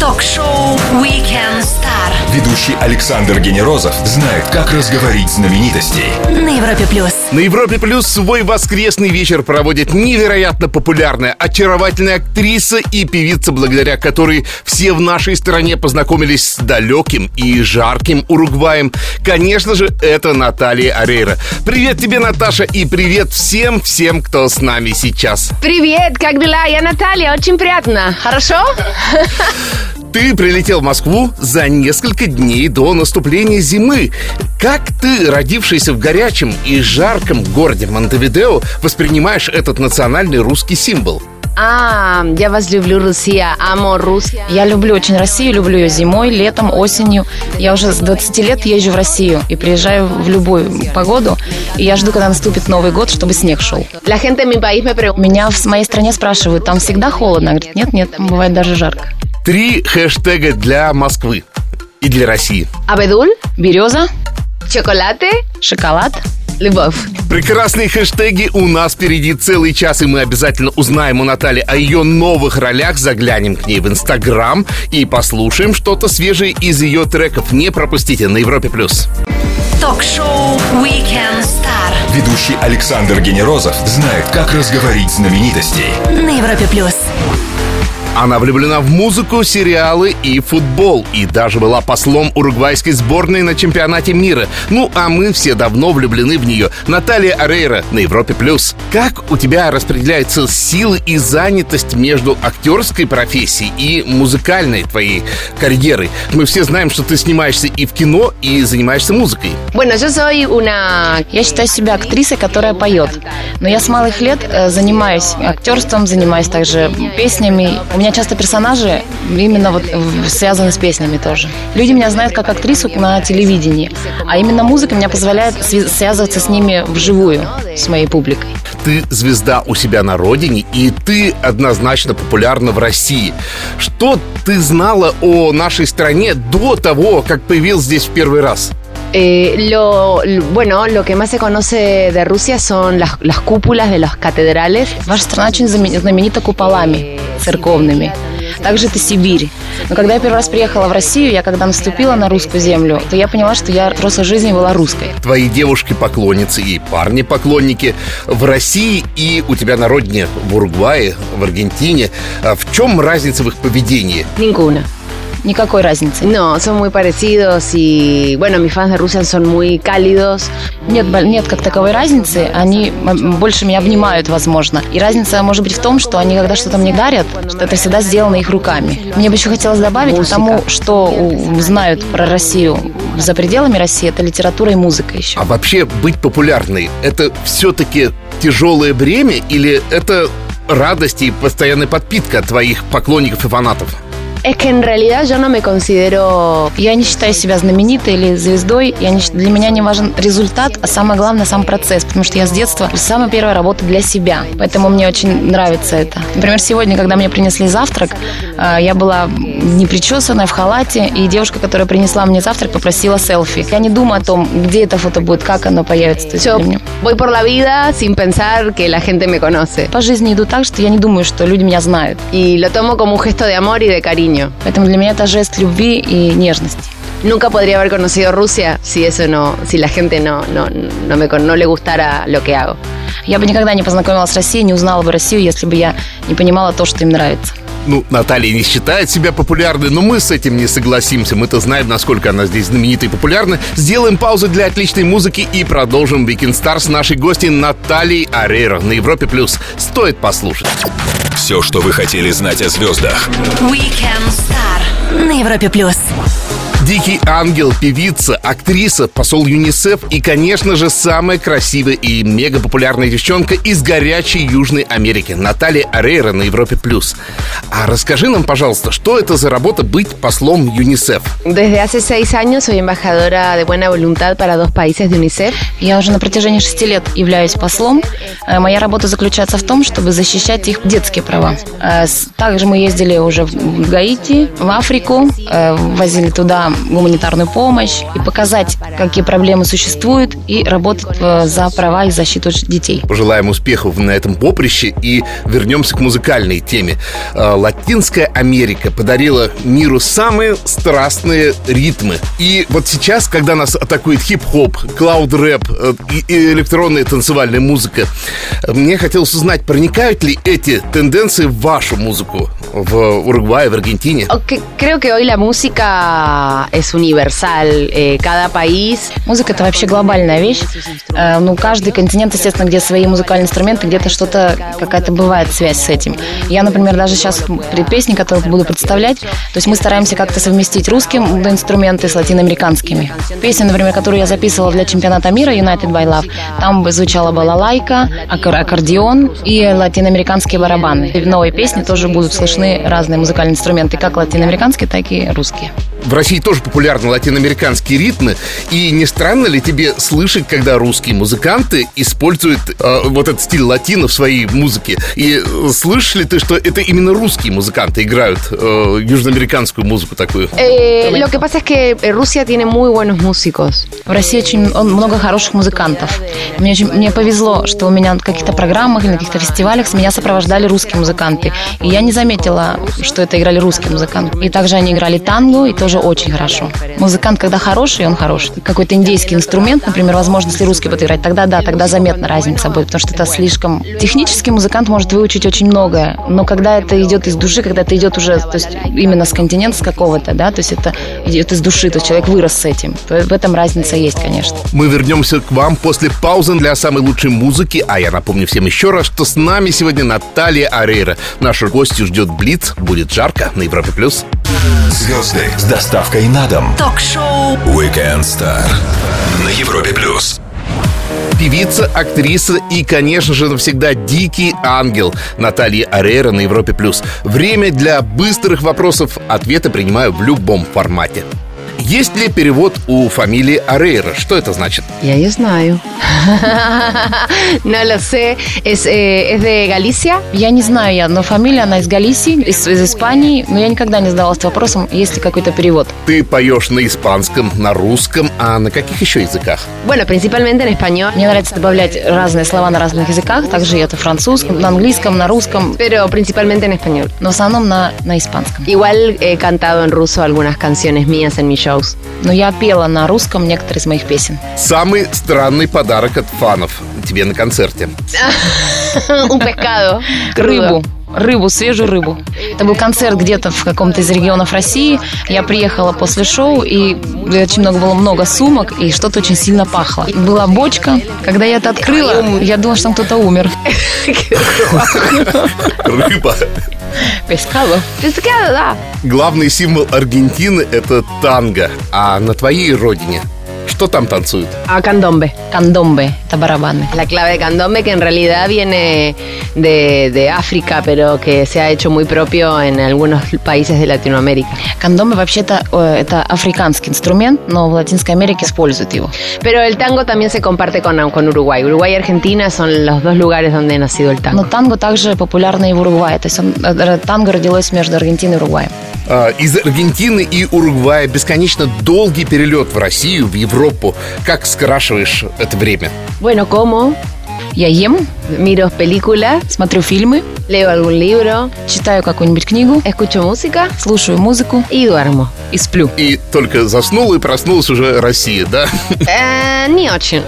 Ток-шоу Weekend Star Ведущий Александр Генерозов знает, как разговорить знаменитостей. на Европе плюс. На Европе Плюс свой воскресный вечер проводит невероятно популярная, очаровательная актриса и певица, благодаря которой все в нашей стране познакомились с далеким и жарким Уругваем. Конечно же, это Наталья Арейра. Привет тебе, Наташа, и привет всем-всем, кто с нами сейчас. Привет, как дела? Я Наталья, очень приятно. Хорошо? Ты прилетел в Москву за несколько дней до наступления зимы. Как ты, родившийся в горячем и жарком городе Монтевидео, воспринимаешь этот национальный русский символ? А, я вас люблю, Россия. Амо, Руссия. Я люблю очень Россию, люблю ее зимой, летом, осенью. Я уже с 20 лет езжу в Россию и приезжаю в любую погоду. И я жду, когда наступит Новый год, чтобы снег шел. Меня в моей стране спрашивают, там всегда холодно? Говорит, нет, нет, там бывает даже жарко. Три хэштега для Москвы и для России. Абедул, Береза, chocolate, шоколад. любовь. Прекрасные хэштеги у нас впереди целый час, и мы обязательно узнаем у Натальи о ее новых ролях, заглянем к ней в Инстаграм и послушаем что-то свежее из ее треков. Не пропустите на Европе+. плюс. Ток-шоу Weekend Star Ведущий Александр Генерозов знает, как разговорить знаменитостей. на Европе плюс. Она влюблена в музыку, сериалы и футбол. И даже была послом уругвайской сборной на чемпионате мира. Ну, а мы все давно влюблены в нее. Наталья Арейра на Европе+. плюс. Как у тебя распределяются силы и занятость между актерской профессией и музыкальной твоей карьерой? Мы все знаем, что ты снимаешься и в кино, и занимаешься музыкой. Bueno, yo soy una... Я считаю себя актрисой, которая поет. Но я с малых лет э, занимаюсь актерством, занимаюсь также песнями. У меня часто персонажи именно вот связаны с песнями тоже. Люди меня знают как актрису на телевидении, а именно музыка меня позволяет связываться с ними вживую, с моей публикой. Ты звезда у себя на родине, и ты однозначно популярна в России. Что ты знала о нашей стране до того, как появился здесь в первый раз? Eh, lo, lo- bueno, lo que más se conoce de Rusia son las, las cúpulas de las catedrales. Ваша страна очень знамени- знаменита куполами церковными. Также это Сибирь. Но когда я первый раз приехала в Россию, я когда наступила на русскую землю, то я поняла, что я в прошлой жизни была русской. Твои девушки-поклонницы и парни-поклонники в России и у тебя на родине в Уругвае, в Аргентине. А В чем разница в их поведении? Ninguna. Никакой разницы. No, son muy parecidos y, bueno, mis fans de Rusia son muy cálidos. Нет, нет как таковой разницы. Они больше меня обнимают, возможно. И разница может быть в том, что они, когда что-то мне дарят, что это всегда сделано их руками. Мне бы еще хотелось добавить тому, что знают про Россию за пределами России, это литература и музыка еще. А вообще быть популярной – это все-таки тяжелое бремя или это радость и постоянная подпитка твоих поклонников и фанатов? Es que en realidad yo no me considero Я не считаю себя знаменитой или звездой. Я не, для меня не важен результат, а самое главное сам процесс, потому что я с детства с самой первой работы для себя. Поэтому мне очень нравится это. Например, сегодня, когда мне принесли завтрак, э, я была непричесанная в халате, и девушка, которая принесла мне завтрак, попросила селфи. Я не думаю о том, где это фото будет, как оно появится. То есть Yo для меня- voy por la vida sin pensar que la gente me conoce. По жизни иду так, что я не думаю, что люди меня знают. Y lo tomo como un gesto de amor y de cariño. Поэтому для меня это жест любви и нежности. Nunca podría haber conocido Rusia si eso no, si la gente no, no, no, me, no le gustara lo que hago. Я бы никогда не познакомилась с Россией, не узнала бы Россию, если бы я не понимала то, что им нравится. Ну, Наталья не считает себя популярной, но мы с этим не согласимся. Мы-то знаем, насколько она здесь знаменита и популярна. Сделаем паузу для отличной музыки и продолжим Weekend Star с нашей гостьей Натальей Арейро на Европе+. плюс. Стоит послушать. Все, что вы хотели знать о звездах. Weekend Star на Европе плюс. Дикий ангел, певица, актриса, посол ЮНИСЕФ и, конечно же, самая красивая и мега популярная девчонка из горячей Южной Америки Наталья Арейра на Европе+. плюс. А расскажи нам, пожалуйста, что это за работа быть послом ЮНИСЕФ? Desde hace seis años soy embajadora de buena voluntad para dos países de UNICEF. Я уже на протяжении шести лет являюсь послом. Э, Моя работа заключается в том, чтобы защищать их детские права. Э, Также мы ездили уже в Гаити, в Африку, э, возили туда гуманитарную помощь и показать, какие проблемы существуют, и работать э, за права и защиту детей. Пожелаем успехов на этом поприще и вернемся к музыкальной теме. Э, Латинская Америка подарила миру самые страстные ритмы. И вот сейчас, когда нас атакует хип-хоп, клауд-рэп э, и электронная танцевальная музыка, мне хотелось узнать, проникают ли эти тенденции в вашу музыку в Уругвае, в Аргентине? Creo que hoy la música es universal. Eh, cada país Музыка это вообще глобальная вещь. Э, Ну, каждый континент, естественно, где свои музыкальные инструменты, где-то что-то, какая-то бывает связь с этим. Я, например, даже сейчас при песне, которую буду представлять, то есть мы стараемся как-то совместить русские инструменты с латиноамериканскими. Песня, например, которую я записывала для чемпионата мира United by Love, там звучала балалайка, аккор- аккордеон и латиноамериканские барабаны. И в новой песне тоже будут слышны разные музыкальные инструменты, как латиноамериканские, так и русские. В России тоже популярны латиноамериканские ритмы. И не странно ли тебе слышать, когда русские музыканты используют э, вот этот стиль латино в своей музыке? И э, слышишь ли ты, что это именно русские музыканты играют э, южноамериканскую музыку такую? Eh, lo que pasa es que Rusia tiene muy buenos músicos. В России очень он- много хороших музыкантов. Мне, очень, мне повезло, что у меня на каких-то программах или на каких-то фестивалях меня сопровождали русские музыканты. И я не заметила, что это играли русские музыканты. И также они играли танго, и тоже очень хорошо. Музыкант, когда хороший, он хороший. Какой-то индейский инструмент, например, возможно, если русский будет играть, тогда да, тогда заметна разница будет, потому что это слишком... Технически музыкант может выучить очень многое, но когда это идет из души, когда это идет уже, то есть именно с континента с какого-то, да, то есть это идет из души, то есть человек вырос с этим, то в этом разница есть, конечно. Мы вернемся к вам после паузы для самой лучшей музыки. А я напомню всем еще раз, что с нами сегодня Наталья Арейра. Нашу гостью ждет Блиц. Будет жарко на Европе+. плюс. Звезды с доставкой на дом. Ток-шоу Weekend Star на Европе плюс. Певица, актриса и, конечно же, навсегда дикий ангел Наталья Арейра на Европе+. плюс. Время для быстрых вопросов. Ответы принимаю в любом формате. Есть ли перевод у фамилии Арейра? Что это значит? Ya yo знаю. no lo sé. Es, eh, es de Galicia. Я не знаю, я, но фамилия, она из Галисии, из, из Испании, но я никогда не задавалась вопросом, есть ли какой-то перевод. Ты поешь на испанском, на русском, а на каких еще языках? Bueno, principalmente en español. Мне нравится добавлять разные слова на разных языках, также это французском, на английском, на русском, Pero principalmente en español. но в основном на, на испанском. Igual he cantado en ruso algunas canciones mías en mis shows. Но я пела на русском некоторые из моих песен. Самый странный подарок от фанов тебе на концерте. Pescado. Рыбу. Рыбу, свежую рыбу. Это был концерт где-то в каком-то из регионов России. Я приехала после шоу, и очень много было много сумок, и что-то очень сильно пахло. Была бочка. Когда я это открыла, я думала, что там кто-то умер. Рыба. Пескало. Да. Главный символ Аргентины – это танго. А на твоей родине что там танцуют? A candombe. Кандомбе. Это барабаны. La clave de candombe que en realidad viene de, de África, pero que se ha hecho muy propio en algunos países de Latinoamérica. Кандомбе вообще-то э, это африканский инструмент, но в Латинской Америке используют его. Pero el tango también se comparte con, con Uruguay. Uruguay y Argentina son los dos lugares donde ha nacido el tango. Но танго также популярно и в Уругвае. То есть он, э, танго родилось между Аргентиной и Уругваем. А, Из Аргентины и Уругвая бесконечно долгий перелет в Россию, в Европу. Как скрашиваешь это время? Bueno, como Я ем, miro películas, смотрю фильмы, leo algún libro, читаю какую-нибудь книгу, escucho música слушаю музыку y duermo. и сплю. И только заснул и проснулась уже Россия, да? Eh, ni очень.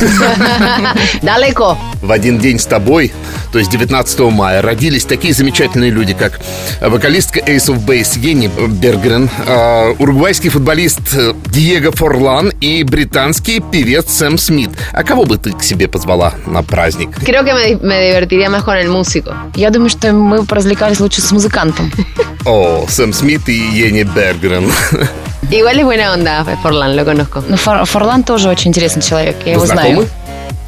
Далеко. В один день с тобой, то есть 19 мая, родились такие замечательные люди, как вокалистка Ace of Base Ени Бергрен, э, уругвайский футболист Диего Форлан и британский певец Сэм Смит. А кого бы ты к себе позвала на праздник? Creo que me, me divertiría más con el músico. Я думаю, что мы поразвлекались лучше с музыкантом. О, Сэм Смит и Ени Бергрен. Igual es buena onda, Forlán, lo conozco. Но Фор- Форлан тоже очень интересный человек, я его знаю.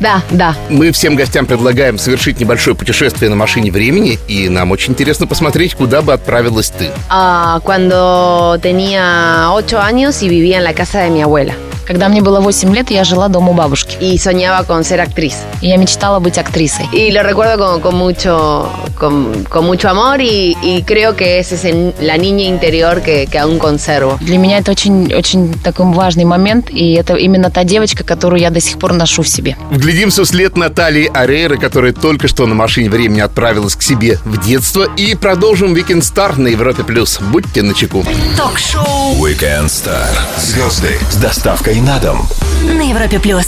Da, da. Мы всем гостям предлагаем совершить небольшое путешествие на машине времени, и нам очень интересно посмотреть, куда бы отправилась ты. Ah, cuando tenía ocho años y vivía en la casa de mi abuela. Когда мне было 8 лет, я жила дома у бабушки. y soñaba con ser actriz. И я мечтала быть актрисой. Y lo recuerdo con, con mucho, con, con mucho amor y, y creo que esa es la niña interior que, que aún conservo. Для меня это очень, очень такой важный момент, и это именно та девочка, которую я до сих пор ношу в себе. Вглядимся вслед Натальи Арейры, которая только что на машине времени отправилась к себе в детство. И продолжим Weekend Star на Европе+. плюс. Будьте начеку. Ток-шоу Weekend Star. Звезды с доставкой на дом. на Европе плюс.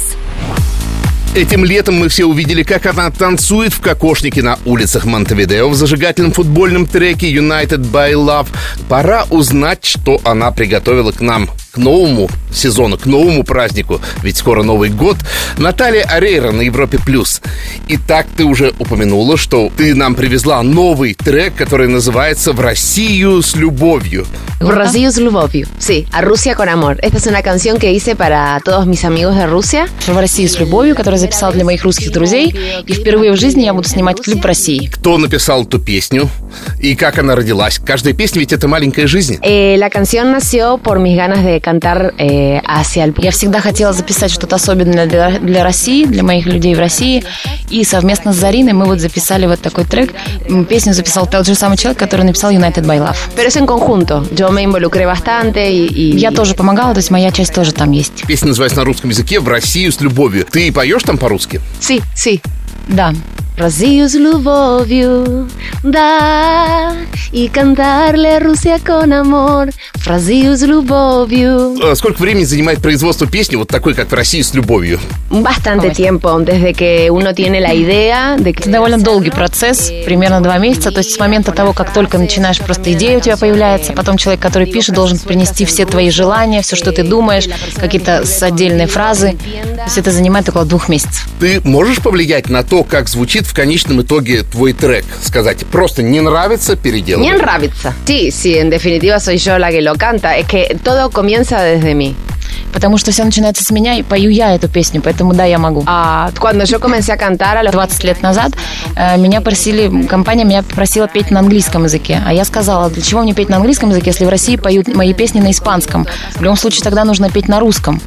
Этим летом мы все увидели, как она танцует в кокошнике на улицах Монтевидео в зажигательном футбольном треке United by Love. Пора узнать, что она приготовила к нам, к новому сезону, к новому празднику, ведь скоро Новый год. Наталья Арейра на Европе+. плюс. Итак, ты уже упомянула, что ты нам привезла новый трек, который называется «В Россию с любовью». Rocío с любовью. Sí, a Rusia con amor. Esta es una canción que hice para todos mis amigos de Rusia. В России с любовью, которую я записала для моих русских друзей. И впервые в жизни я буду снимать клип в России. Кто написал эту песню и как она родилась? Каждая песня ведь это маленькая жизнь. Eh, la canción nació por mis ganas de eh, hacia el Я всегда хотела записать что-то особенное для, для России, для моих людей в России. И совместно с Зариной мы вот записали вот такой трек. Песню записал тот же самый человек, который написал United by Love. Pero es en conjunto. Yo me involucré bastante y, y- Я тоже помогала, то есть моя часть тоже там есть. Песня называется на русском языке «В Россию с любовью». Ты поешь там по-русски? Sí, sí. Да. Rocío с любовью, да, и cantarle Rusia con amor. Rocío с любовью. Э, Сколько времени занимает производство песни вот такой, как «В России с любовью»? Bastante tiempo, desde que uno tiene la idea de que... Это довольно долгий процесс, примерно два месяца. То есть с момента того, как только начинаешь, просто идея у тебя появляется, потом человек, который пишет, должен принести все твои желания, все, что ты думаешь, какие-то отдельные фразы. То есть это занимает около двух месяцев. Ты можешь повлиять на то, как звучит в конечном итоге твой трек? Сказать, просто не нравится, переделывай. Me nravится. Sí, sí, en definitiva soy yo la que lo canta. Es que todo comienza desde mí. Потому что все начинается с меня, и пою я эту песню, поэтому да, я могу. Ah, cuando yo comencé a cantar a los 20 лет назад э, меня просили, компания меня попросила петь на английском языке. А я сказала, для чего мне петь на английском языке, если в России поют мои песни на испанском? В любом случае тогда нужно петь на русском.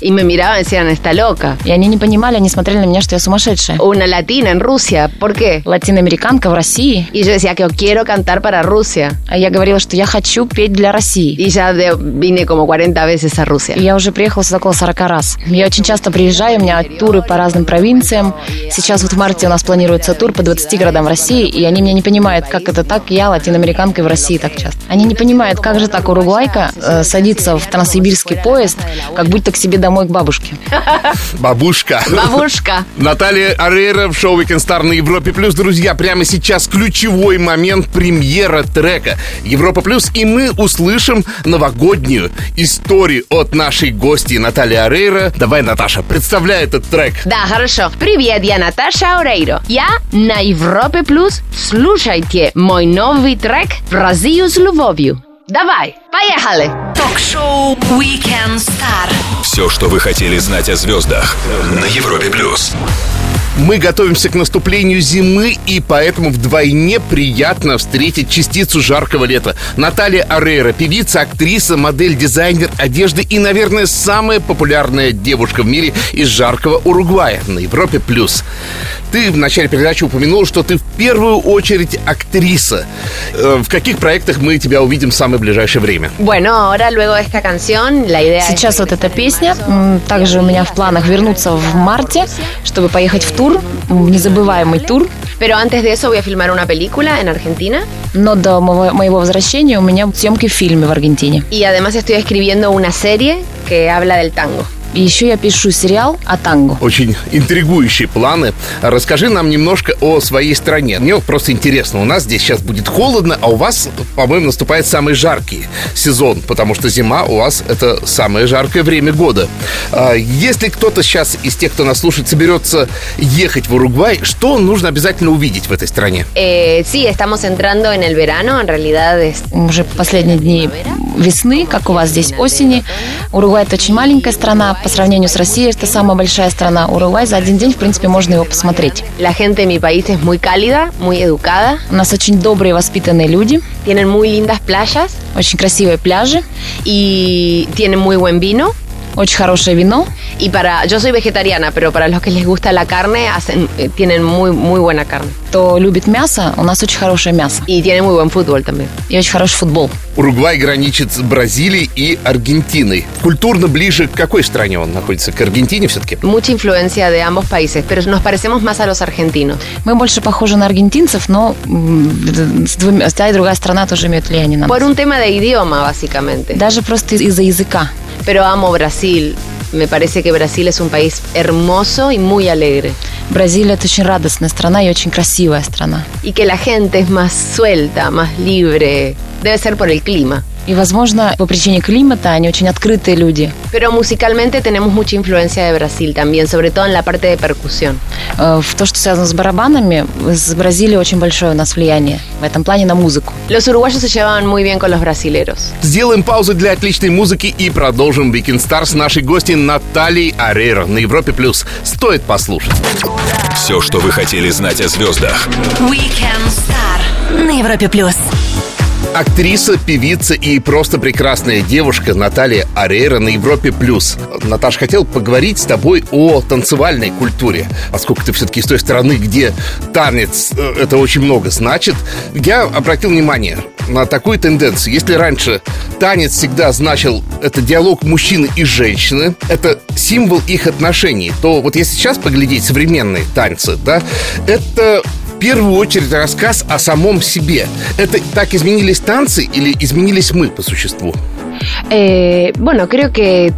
Y me miraban y decían, está loca. И они не понимали, они смотрели на меня, что я сумасшедшая. Una latina en Rusia, ¿por qué? Латиноамериканка в России. Y yo decía que quiero cantar para Rusia. А я говорила, что я хочу петь для России. Y ya de- vine como 40 veces a Rusia. И я уже приехала сюда около 40 раз. Я очень часто приезжаю, у меня туры по разным провинциям. Сейчас вот в марте у нас планируется тур по 20 городам России, и они меня не понимают, как это так, я латиноамериканка в России так часто. Они не понимают, как же так уругвайка э, садится в транссибирский поезд, как будто к себе домой к бабушке. Бабушка. Бабушка. Наталья Арейра в шоу Weekend Star на Европе Плюс. Друзья, прямо сейчас ключевой момент премьера трека Европа Плюс. И мы услышим новогоднюю историю от нашей гости Натальи Арейра. Давай, Наташа, представляй этот трек. Да, хорошо. Привет, я Наташа Орейро. Я на Европе Плюс. Слушайте мой новый трек Россию с любовью. Давай, поехали! Ток-шоу Weekend Star. Все, что вы хотели знать о звездах на Европе плюс. Мы готовимся к наступлению зимы, и поэтому вдвойне приятно встретить частицу жаркого лета. Наталья Арейра, певица, актриса, модель, дизайнер одежды и, наверное, самая популярная девушка в мире из жаркого Уругвая на Европе+. плюс. Ты в начале передачи упомянул, что ты в первую очередь актриса. Э, В каких проектах мы тебя увидим в самое ближайшее время? Сейчас вот эта песня. Также у меня в планах вернуться в марте, чтобы поехать в тур, в незабываемый тур. Pero antes de eso voy a filmar una película en Argentina. Но до моего, моего возвращения у меня съемки в фильме в Аргентине. Y además estoy escribiendo una serie que habla del tango. И еще я пишу сериал о танго. Очень интригующие планы. Расскажи нам немножко о своей стране. Мне просто интересно. У нас здесь сейчас будет холодно, а у вас, по-моему, наступает самый жаркий сезон, потому что зима у вас это самое жаркое время года. А, Если кто-то сейчас из тех, кто нас слушает, соберется ехать в Уругвай, что нужно обязательно увидеть в этой стране? Eh, sí, estamos entrando en el verano, en realidad es Уже последние дни весны, как у вас здесь осени. Уругвай это очень маленькая страна. По сравнению с Россией, это самая большая страна. Уругвай за один день, в принципе, можно его посмотреть. la gente de mi país es muy cálida, muy educada, У нас очень добрые, воспитанные люди, tienen muy lindas playas очень красивые пляжи, y tienen muy buen vino. Очень хорошее вино. Y para, yo soy vegetariana, pero para los que les gusta la carne, hacen, eh, tienen muy, muy buena carne. Кто любит мясо, у нас очень хорошее мясо. Y tienen muy buen fútbol también. И очень хороший футбол. Уругвай граничит с Бразилией и Аргентиной. Культурно ближе к какой стране он находится? К Аргентине все-таки? Mucha influencia de ambos países, pero nos parecemos más a los argentinos. Мы больше похожи на аргентинцев, но м, с двумя- та и другая страна тоже имеют влияние на нас. Por un tema de idioma, básicamente. Даже просто из- из-за языка. Pero amo Brasil. Me parece que Brasil es un país hermoso y muy alegre. Бразилия – это очень радостная страна и очень красивая страна. Y que la gente es más suelta, más libre. Debe ser por el clima. И, возможно, по причине климата они очень открытые люди. Pero musicalmente tenemos mucha influencia de Brasil también, sobre todo en la parte de percusión. Э, В то, что связано с барабанами, с Бразилией очень большое у нас влияние в этом плане на музыку. Los uruguayos se llevaban muy bien con los brasileros. Сделаем паузу для отличной музыки и продолжим Weekend Star с нашей гостьей Натальей Арейро на Европе+. плюс. Стоит послушать. Все, что вы хотели знать о звездах. Weekend Star на Европе плюс. Актриса, певица и просто прекрасная девушка Наталья Арейра на Европе+. плюс. Наташ, хотел поговорить с тобой о танцевальной культуре. Поскольку ты все-таки из той страны, где танец э, это очень много значит, я обратил внимание на такую тенденцию. Если раньше танец всегда значил это диалог мужчины и женщины, это символ их отношений, то вот если сейчас поглядеть современные танцы, да, это первую очередь рассказ о самом себе. Это так изменились танцы или изменились мы по существу? Eh, bueno, creo que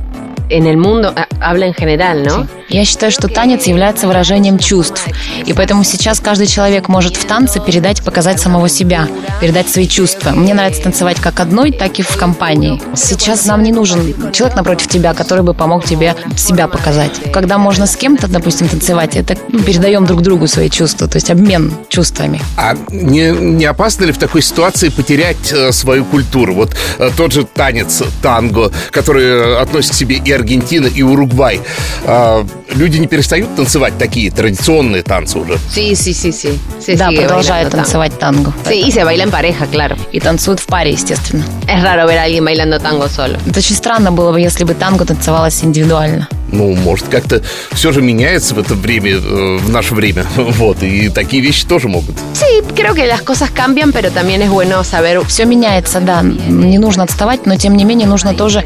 en el mundo, ah, habla en general, ¿no? Я считаю, что танец является выражением чувств. И поэтому сейчас каждый человек может в танце передать, показать самого себя, передать свои чувства. Мне нравится танцевать как одной, так и в компании. Сейчас нам не нужен человек напротив тебя, который бы помог тебе себя показать. Когда можно с кем-то, допустим, танцевать, это ну, передаем друг другу свои чувства, то есть обмен чувствами. А не, не опасно ли в такой ситуации потерять э, свою культуру? Вот э, тот же танец танго, который э, относит к себе и Аргентина, и Уругвай. А, люди не перестают танцевать такие традиционные танцы уже. Sí, sí, sí, sí. Se да, продолжают танцевать танго. Sí, y se baila en pareja, claro. И танцуют в паре, естественно. Es raro ver a alguien bailando tango solo. Это очень странно было бы, если бы танго танцевалось индивидуально. Ну, может, как-то все же меняется в это время, э, в наше время. Вот, и такие вещи тоже могут. Sí, creo que las cosas cambian, pero también es bueno saber Все меняется, да. Не нужно отставать, но тем не менее нужно тоже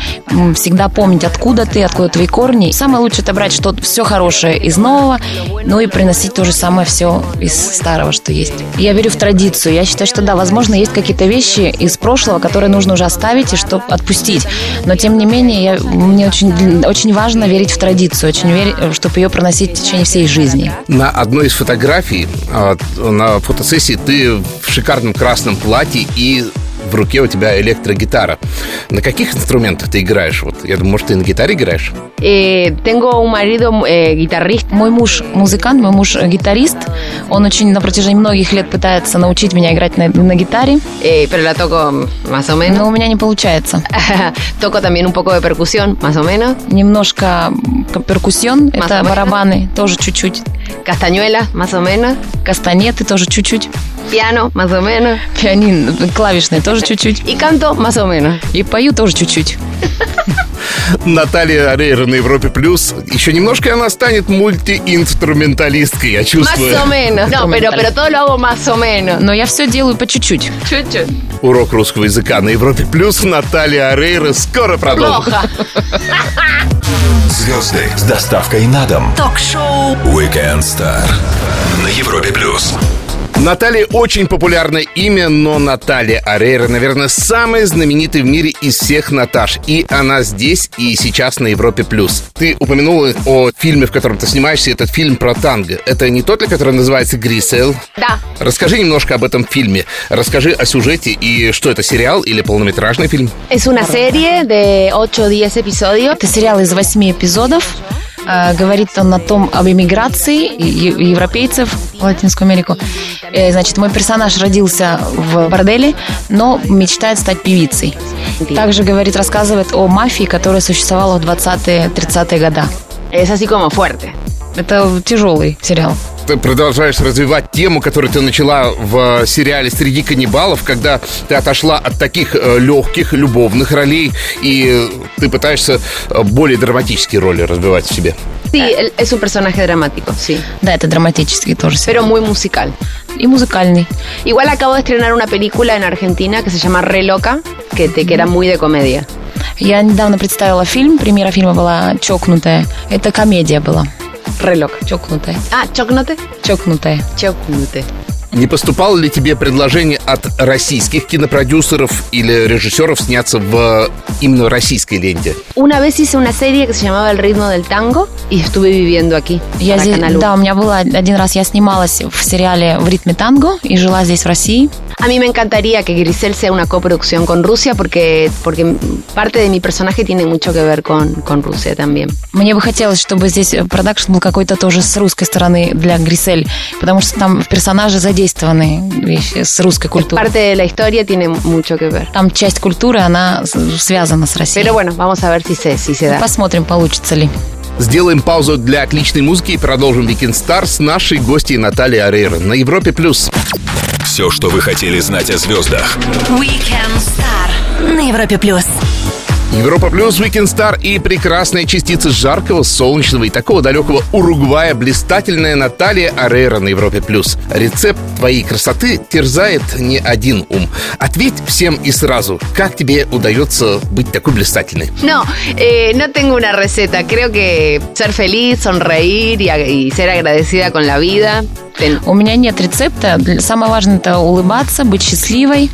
всегда помнить, откуда ты, откуда твои корни. Самое лучшее это брать что все хорошее из нового, ну и приносить то же самое все из старого, что есть. Я верю в традицию. Я считаю, что да, возможно, есть какие-то вещи из прошлого, которые нужно уже оставить и чтобы отпустить. Но тем не менее, я, мне очень, очень важно верить в традицию, очень верить, чтобы ее проносить в течение всей жизни. На одной из фотографий, а, на фотосессии, ты в шикарном красном платье и в руке у тебя электрогитара. На каких инструментах ты играешь? Вот, я думаю, может, ты на гитаре играешь? Eh, tengo un marido eh, guitarrista. Мой муж музыкант, мой муж э, гитарист. Он очень на протяжении многих лет пытается научить меня играть на, на гитаре, eh, pero la toco más o menos. но у меня не получается. toco también un poco de percusión, más o menos. Немножко перкуссион, это барабаны, тоже чуть-чуть. Castañuela, más o menos. Кастанеты тоже чуть-чуть. Piano, más o menos. Пианин, клавишные тоже чуть-чуть. Y canto, más o menos. И пою тоже чуть-чуть. Наталья На Европе Плюс. Еще немножко и она станет мультиинструменталисткой, я Más чувствую. o menos. No, pero, pero todo lo hago más o menos. Но я все делаю по чуть-чуть. Chut, Урок русского языка на Европе Плюс. Наталья Арейра. Скоро продолжим. Roja. Звезды с доставкой на дом. Ток-шоу Weekend Star на Европе Плюс. Наталья очень популярное имя, но Наталья Арейра, наверное, самая знаменитая в мире из всех Наташ. И она здесь и сейчас на Европе+. плюс. Ты упомянула о фильме, в котором ты снимаешься, этот фильм про танго. Это не тот ли, который называется «Грисел»? Da. Расскажи немножко об этом фильме. Расскажи о сюжете и что это, сериал или полнометражный фильм? Una serie de 8-10 episodios. Это сериал из восьми эпизодов. Э, Говорит он о том, об эмиграции европейцев в Латинскую Америку. Э, Значит, мой персонаж родился в борделе, но мечтает стать певицей. Также говорит, рассказывает о мафии, которая существовала в 20-е, 30-е годы. Es así como fuerte. Это тяжелый сериал. Ты продолжаешь развивать тему, которую ты начала в э, сериале «Среди каннибалов», когда ты отошла от таких э, легких любовных ролей, и ты пытаешься э, более драматические роли развивать в себе. Sí, es un personaje dramático, sí. Да, это драматический тоже. Pero muy musical. И музыкальный. Igual acabo de estrenar una película en Argentina que se llama Re Loca, que te que era muy de comedia. Я недавно представила фильм, премьера фильма была «Чокнутая». Это комедия была. Re Loca. «Чокнутая». Ah, Chocnote. «Чокнутая». Chocnote. Не поступало ли тебе предложение от российских кинопродюсеров или режиссеров сняться в именно российской ленте? Una vez hice una serie que se llamaba El ritmo del tango y estuve viviendo aquí. Я здесь, да, у меня было один раз, я снималась в сериале «В ритме танго» и жила здесь, в России. A mí me encantaría que Grisel sea una coproducción con Rusia porque, porque parte de mi personaje tiene mucho que ver con, con Rusia también. Мне бы хотелось, чтобы здесь продакшн был какой-то тоже с русской стороны для Грисель, потому что там в персонаже задействованы вещи с русской культурой. Parte de la historia tiene mucho que ver. Там часть культуры, она связана с Россией. Pero bueno, vamos a ver si se, si se da. Посмотрим, получится ли. Сделаем паузу для отличной музыки и продолжим Weekend Star с нашей гостьей Натальей Арейро на Европе+. плюс. Все, что вы хотели знать о звездах. Weekend Star на Европе плюс. Европа Плюс, Weekend Star и прекрасная частица жаркого, солнечного и такого далекого Уругвая блистательная Наталья Арейра на Европе Плюс. Рецепт твоей красоты терзает не один ум. Ответь всем и сразу, как тебе удается быть такой блистательной? No, eh, no tengo una receta. Creo que ser feliz, sonreír y, y ser agradecida con la vida. Ten- У меня нет рецепта. Самое важное это улыбаться, быть счастливой.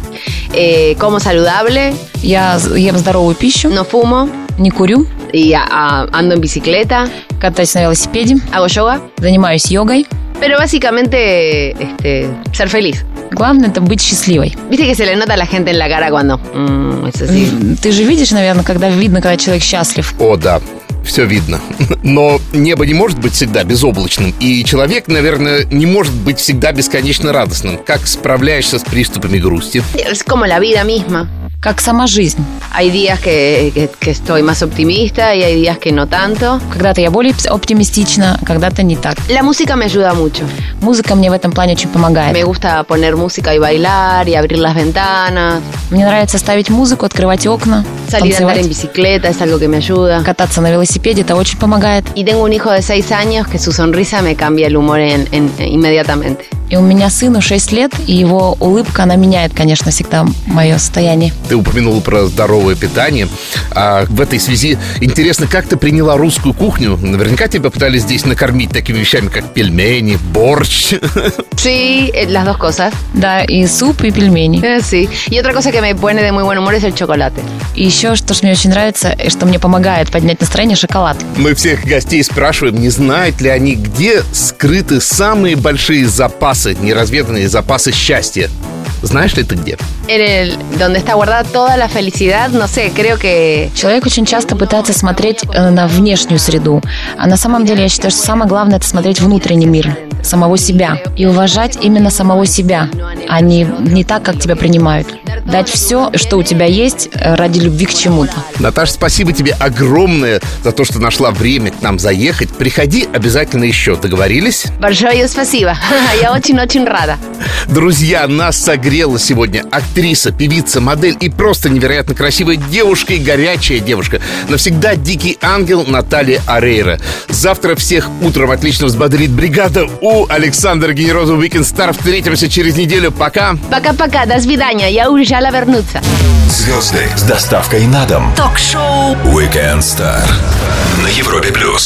eh, como saludable, Я ем здоровую пищу, no fumo не курю, a- a- ando en bicicleta, катаюсь на велосипеде, hago yoga. занимаюсь йогой. Pero básicamente este, ser feliz. Главное это быть счастливой. Viste que se le nota a la gente en la cara cuando mm, es así. М, Ты же видишь, наверное, когда видно, когда человек счастлив. О, да, все видно. Но небо не может быть всегда безоблачным, и человек, наверное, не может быть всегда бесконечно радостным. Как справляешься с приступами грусти? Es como la vida. Как сама жизнь. Hay días que, que- que estoy más optimista y hay días que no tanto. Когда-то я более пс- оптимистична, когда-то не так. La música me ayuda mucho. Музыка мне в этом плане очень Me помогает. gusta poner música y bailar y abrir las ventanas. Мне нравится ставить музыку, открывать окна, Salir a andar en танцевать, bicicleta es algo que me ayuda. кататься на велосипеде, это очень помогает. Y tengo un hijo de 6 años que su sonrisa me cambia el humor en- en- inmediatamente. И у меня сыну 6 лет, и его улыбка, она меняет, конечно, всегда мое состояние. Ты упомянула про здоровое питание. А в этой связи интересно, как ты приняла русскую кухню? Наверняка тебя пытались здесь накормить такими вещами, как пельмени, борщ. Sí, eh, las dos cosas. Да, и суп, и пельмени. Sí. Y otra cosa que me pone de muy buen humor es el chocolate. И еще, что ж мне очень нравится, и что мне помогает поднять настроение, шоколад. Мы всех гостей спрашиваем, не знают ли они, где скрыты самые большие запасы, неразведанные запасы счастья. Знаешь ли ты где? En el, donde está guardada toda la felicidad, no sé, creo que Человек очень часто пытается смотреть э, на внешнюю среду. А на самом деле я считаю, что самое главное это смотреть внутренний мир, самого себя. И уважать именно самого себя, а не, не так, как тебя принимают. Дать все, что у тебя есть, э, ради любви к чему-то. Наташа, спасибо тебе огромное за то, что нашла время к нам заехать. Приходи обязательно еще. Договорились? большое спасибо. Я очень-очень рада. Друзья, нас согрела сегодня актриса, певица, модель и просто невероятно красивая девушка и горячая девушка. Навсегда дикий ангел Наталья Арейра. Завтра всех утром отлично взбодрит бригада у Александра Генерозова Weekend Star. Встретимся через неделю. Пока. Пока-пока, до свидания, я уезжала вернуться. Звезды с доставкой на дом. Ток-шоу Weekend Star на Европе плюс.